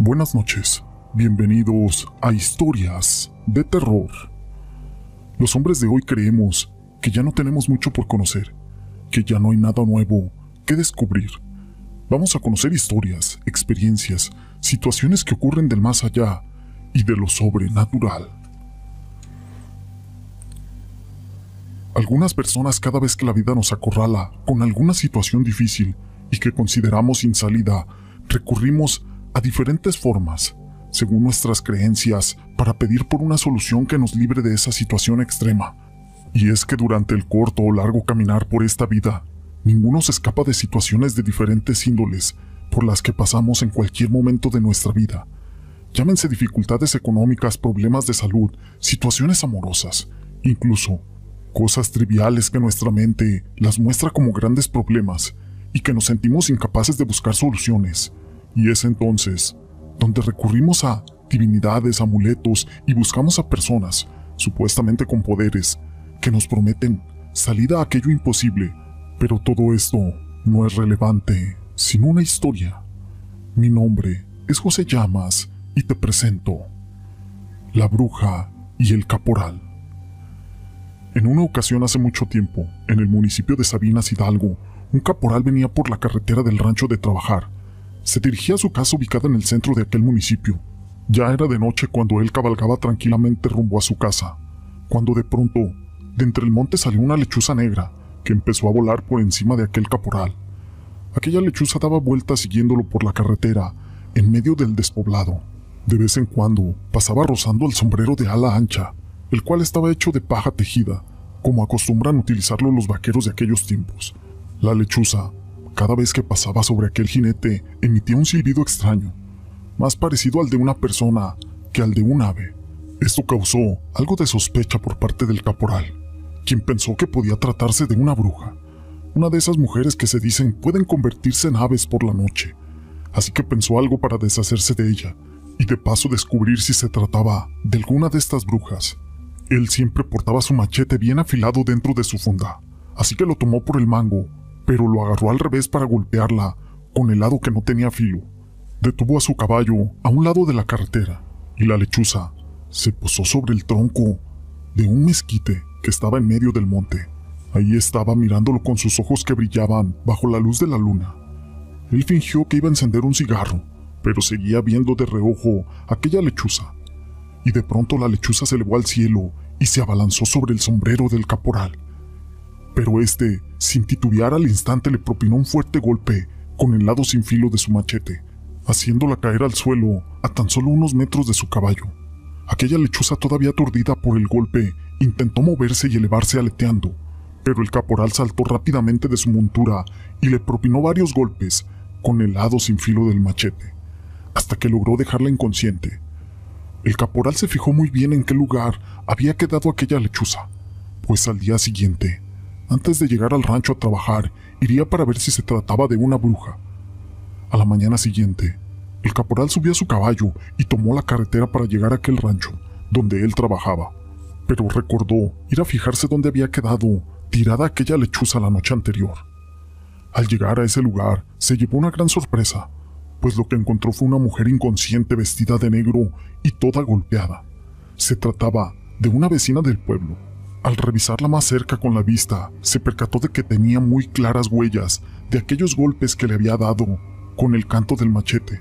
Buenas noches, bienvenidos a Historias de Terror. Los hombres de hoy creemos que ya no tenemos mucho por conocer, que ya no hay nada nuevo que descubrir. Vamos a conocer historias, experiencias, situaciones que ocurren del más allá y de lo sobrenatural. Algunas personas cada vez que la vida nos acorrala con alguna situación difícil y que consideramos sin salida, recurrimos a diferentes formas, según nuestras creencias, para pedir por una solución que nos libre de esa situación extrema. Y es que durante el corto o largo caminar por esta vida, ninguno se escapa de situaciones de diferentes índoles por las que pasamos en cualquier momento de nuestra vida. Llámense dificultades económicas, problemas de salud, situaciones amorosas, incluso cosas triviales que nuestra mente las muestra como grandes problemas y que nos sentimos incapaces de buscar soluciones. Y es entonces donde recurrimos a divinidades, amuletos y buscamos a personas, supuestamente con poderes, que nos prometen salida a aquello imposible. Pero todo esto no es relevante sin una historia. Mi nombre es José Llamas y te presento La Bruja y el Caporal. En una ocasión hace mucho tiempo, en el municipio de Sabinas Hidalgo, un caporal venía por la carretera del rancho de trabajar se dirigía a su casa ubicada en el centro de aquel municipio. Ya era de noche cuando él cabalgaba tranquilamente rumbo a su casa, cuando de pronto, de entre el monte salió una lechuza negra que empezó a volar por encima de aquel caporal. Aquella lechuza daba vueltas siguiéndolo por la carretera, en medio del despoblado. De vez en cuando pasaba rozando el sombrero de ala ancha, el cual estaba hecho de paja tejida, como acostumbran utilizarlo los vaqueros de aquellos tiempos. La lechuza cada vez que pasaba sobre aquel jinete emitía un silbido extraño, más parecido al de una persona que al de un ave. Esto causó algo de sospecha por parte del caporal, quien pensó que podía tratarse de una bruja, una de esas mujeres que se dicen pueden convertirse en aves por la noche, así que pensó algo para deshacerse de ella y de paso descubrir si se trataba de alguna de estas brujas. Él siempre portaba su machete bien afilado dentro de su funda, así que lo tomó por el mango pero lo agarró al revés para golpearla con el lado que no tenía filo. Detuvo a su caballo a un lado de la carretera y la lechuza se posó sobre el tronco de un mezquite que estaba en medio del monte. Ahí estaba mirándolo con sus ojos que brillaban bajo la luz de la luna. Él fingió que iba a encender un cigarro, pero seguía viendo de reojo aquella lechuza. Y de pronto la lechuza se elevó al cielo y se abalanzó sobre el sombrero del caporal pero este, sin titubear al instante, le propinó un fuerte golpe con el lado sin filo de su machete, haciéndola caer al suelo a tan solo unos metros de su caballo. Aquella lechuza todavía aturdida por el golpe intentó moverse y elevarse aleteando, pero el caporal saltó rápidamente de su montura y le propinó varios golpes con el lado sin filo del machete, hasta que logró dejarla inconsciente. El caporal se fijó muy bien en qué lugar había quedado aquella lechuza, pues al día siguiente antes de llegar al rancho a trabajar, iría para ver si se trataba de una bruja. A la mañana siguiente, el caporal subió a su caballo y tomó la carretera para llegar a aquel rancho, donde él trabajaba. Pero recordó ir a fijarse dónde había quedado tirada aquella lechuza la noche anterior. Al llegar a ese lugar, se llevó una gran sorpresa, pues lo que encontró fue una mujer inconsciente vestida de negro y toda golpeada. Se trataba de una vecina del pueblo, al revisarla más cerca con la vista, se percató de que tenía muy claras huellas de aquellos golpes que le había dado con el canto del machete,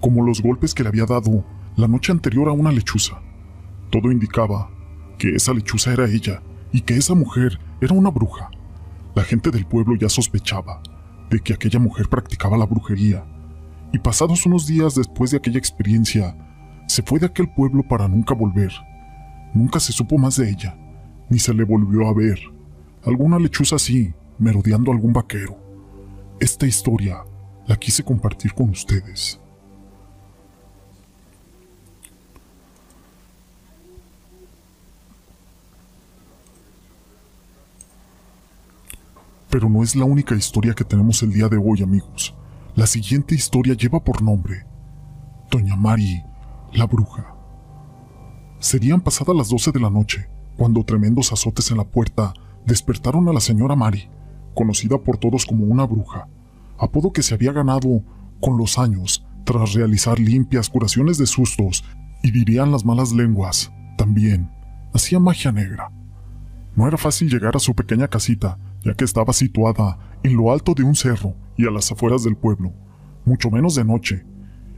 como los golpes que le había dado la noche anterior a una lechuza. Todo indicaba que esa lechuza era ella y que esa mujer era una bruja. La gente del pueblo ya sospechaba de que aquella mujer practicaba la brujería, y pasados unos días después de aquella experiencia, se fue de aquel pueblo para nunca volver. Nunca se supo más de ella ni se le volvió a ver. Alguna lechuza así, merodeando algún vaquero. Esta historia la quise compartir con ustedes. Pero no es la única historia que tenemos el día de hoy, amigos. La siguiente historia lleva por nombre Doña Mari, la bruja. Serían pasadas las 12 de la noche cuando tremendos azotes en la puerta despertaron a la señora Mari, conocida por todos como una bruja, apodo que se había ganado con los años Tras realizar limpias curaciones de sustos, y dirían las malas lenguas, también hacía magia negra. No era fácil llegar a su pequeña casita, ya que estaba situada en lo alto de un cerro y a las afueras del pueblo, mucho menos de noche.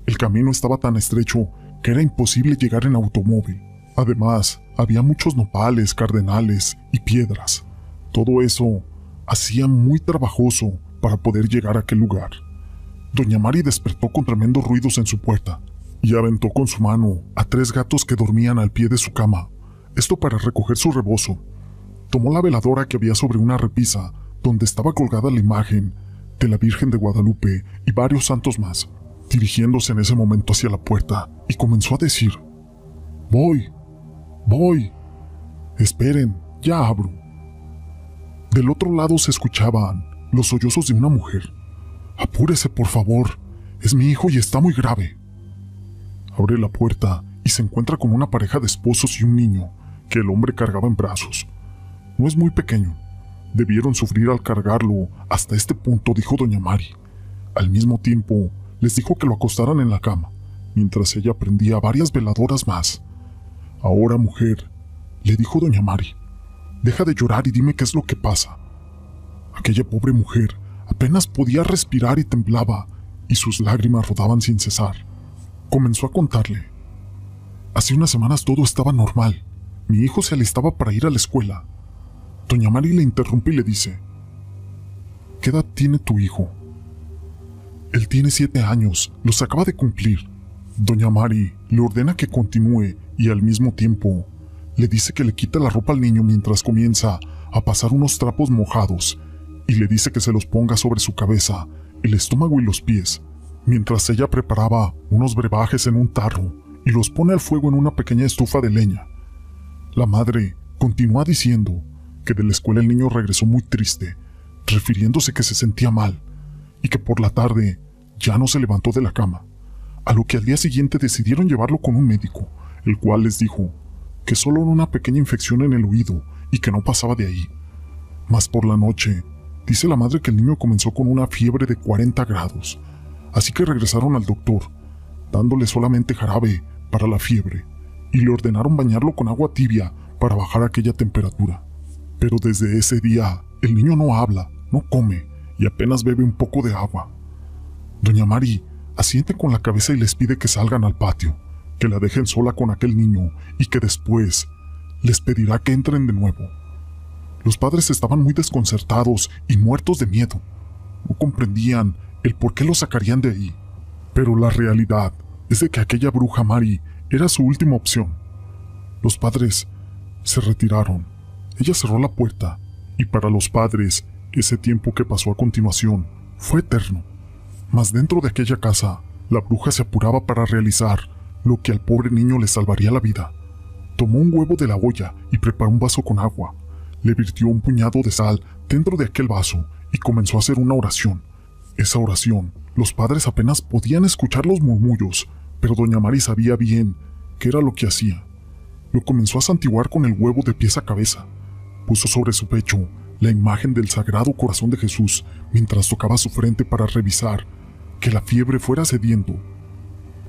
El camino estaba tan estrecho que era imposible llegar en automóvil. Además, había muchos nopales, cardenales y piedras. Todo eso hacía muy trabajoso para poder llegar a aquel lugar. Doña Mari despertó con tremendos ruidos en su puerta y aventó con su mano a tres gatos que dormían al pie de su cama, esto para recoger su rebozo. Tomó la veladora que había sobre una repisa donde estaba colgada la imagen de la Virgen de Guadalupe y varios santos más, dirigiéndose en ese momento hacia la puerta, y comenzó a decir, Voy, voy, esperen, ya abro. Del otro lado se escuchaban los sollozos de una mujer. Apúrese, por favor, es mi hijo y está muy grave. Abre la puerta y se encuentra con una pareja de esposos y un niño que el hombre cargaba en brazos. No es muy pequeño. Debieron sufrir al cargarlo. Hasta este punto, dijo doña Mari. Al mismo tiempo, les dijo que lo acostaran en la cama, mientras ella prendía varias veladoras más. Ahora, mujer, le dijo doña Mari, deja de llorar y dime qué es lo que pasa. Aquella pobre mujer apenas podía respirar y temblaba, y sus lágrimas rodaban sin cesar. Comenzó a contarle. Hace unas semanas todo estaba normal. Mi hijo se alistaba para ir a la escuela. Doña Mari le interrumpe y le dice, ¿Qué edad tiene tu hijo? Él tiene siete años, los acaba de cumplir. Doña Mari le ordena que continúe y al mismo tiempo le dice que le quita la ropa al niño mientras comienza a pasar unos trapos mojados y le dice que se los ponga sobre su cabeza, el estómago y los pies mientras ella preparaba unos brebajes en un tarro y los pone al fuego en una pequeña estufa de leña. La madre continúa diciendo que de la escuela el niño regresó muy triste, refiriéndose que se sentía mal y que por la tarde ya no se levantó de la cama, a lo que al día siguiente decidieron llevarlo con un médico, el cual les dijo que solo era una pequeña infección en el oído y que no pasaba de ahí. Mas por la noche, dice la madre que el niño comenzó con una fiebre de 40 grados, así que regresaron al doctor, dándole solamente jarabe para la fiebre, y le ordenaron bañarlo con agua tibia para bajar aquella temperatura. Pero desde ese día, el niño no habla, no come y apenas bebe un poco de agua. Doña Mari asiente con la cabeza y les pide que salgan al patio, que la dejen sola con aquel niño y que después les pedirá que entren de nuevo. Los padres estaban muy desconcertados y muertos de miedo. No comprendían el por qué lo sacarían de ahí. Pero la realidad es de que aquella bruja Mari era su última opción. Los padres se retiraron. Ella cerró la puerta y para los padres ese tiempo que pasó a continuación fue eterno. Mas dentro de aquella casa, la bruja se apuraba para realizar lo que al pobre niño le salvaría la vida. Tomó un huevo de la olla y preparó un vaso con agua. Le virtió un puñado de sal dentro de aquel vaso y comenzó a hacer una oración. Esa oración, los padres apenas podían escuchar los murmullos, pero doña Mari sabía bien qué era lo que hacía. Lo comenzó a santiguar con el huevo de pies a cabeza. Puso sobre su pecho la imagen del Sagrado Corazón de Jesús mientras tocaba su frente para revisar que la fiebre fuera cediendo.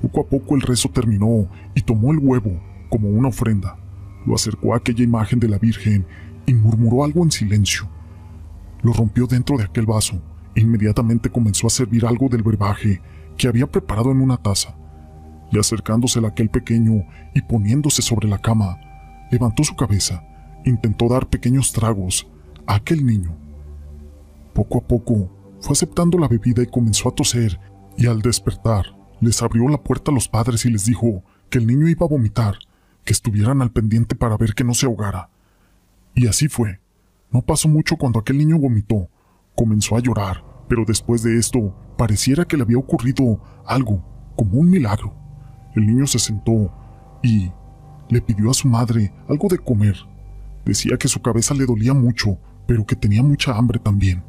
Poco a poco el rezo terminó y tomó el huevo como una ofrenda. Lo acercó a aquella imagen de la Virgen y murmuró algo en silencio. Lo rompió dentro de aquel vaso Inmediatamente comenzó a servir algo del brebaje que había preparado en una taza, y acercándose a aquel pequeño y poniéndose sobre la cama, levantó su cabeza, intentó dar pequeños tragos a aquel niño. Poco a poco fue aceptando la bebida y comenzó a toser, y al despertar les abrió la puerta a los padres y les dijo que el niño iba a vomitar, que estuvieran al pendiente para ver que no se ahogara. Y así fue. No pasó mucho cuando aquel niño vomitó, Comenzó a llorar, pero después de esto pareciera que le había ocurrido algo, como un milagro. El niño se sentó y le pidió a su madre algo de comer. Decía que su cabeza le dolía mucho, pero que tenía mucha hambre también.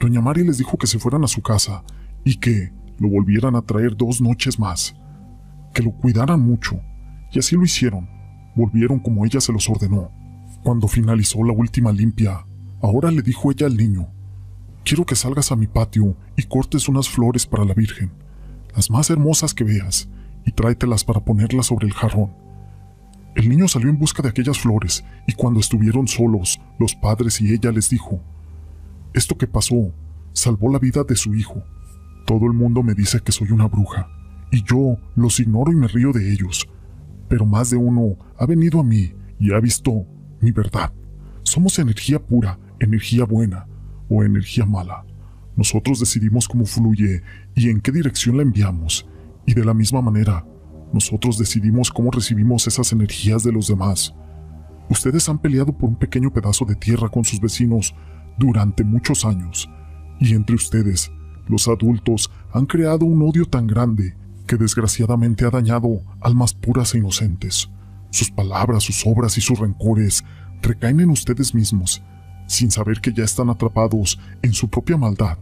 Doña Mari les dijo que se fueran a su casa y que lo volvieran a traer dos noches más, que lo cuidaran mucho, y así lo hicieron. Volvieron como ella se los ordenó. Cuando finalizó la última limpia, ahora le dijo ella al niño Quiero que salgas a mi patio y cortes unas flores para la Virgen. las más hermosas que veas, y tráetelas para ponerlas sobre el jarrón. El niño salió en busca de aquellas flores, y cuando estuvieron solos, los padres y ella les dijo, Esto que pasó salvó la vida de su hijo. Todo el mundo me dice que soy una bruja, y yo los ignoro y me río de ellos, pero más de uno ha venido a mí y ha visto mi verdad. Somos energía pura, energía buena o energía mala. Nosotros decidimos cómo fluye y en qué dirección la enviamos, y de la misma manera, nosotros decidimos cómo recibimos esas energías de los demás. Ustedes han peleado por un pequeño pedazo de tierra con sus vecinos durante muchos años, y entre ustedes, los adultos, han creado un odio tan grande que desgraciadamente ha dañado almas puras e inocentes. Sus palabras, sus obras y sus rencores recaen en ustedes mismos, sin saber que ya están atrapados en su propia maldad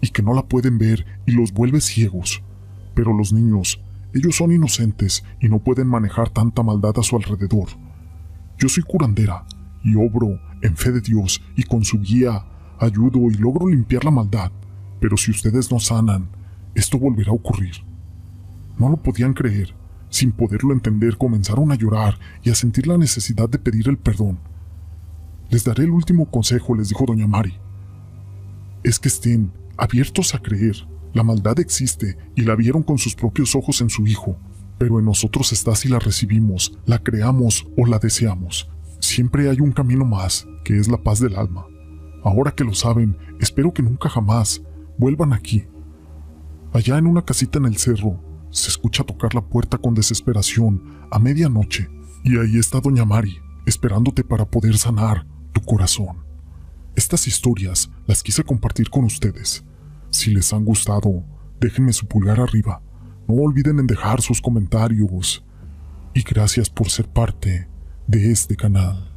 y que no la pueden ver y los vuelve ciegos. Pero los niños, ellos son inocentes y no pueden manejar tanta maldad a su alrededor. Yo soy curandera y obro en fe de Dios y con su guía ayudo y logro limpiar la maldad. Pero si ustedes no sanan, esto volverá a ocurrir. No lo podían creer. Sin poderlo entender, comenzaron a llorar y a sentir la necesidad de pedir el perdón. Les daré el último consejo, les dijo doña Mari. Es que estén abiertos a creer. La maldad existe y la vieron con sus propios ojos en su hijo, pero en nosotros está si la recibimos, la creamos o la deseamos. Siempre hay un camino más, que es la paz del alma. Ahora que lo saben, espero que nunca jamás vuelvan aquí. Allá en una casita en el cerro, se escucha tocar la puerta con desesperación a medianoche y ahí está Doña Mari, esperándote para poder sanar tu corazón. Estas historias las quise compartir con ustedes. Si les han gustado, déjenme su pulgar arriba. No olviden en dejar sus comentarios. Y gracias por ser parte de este canal.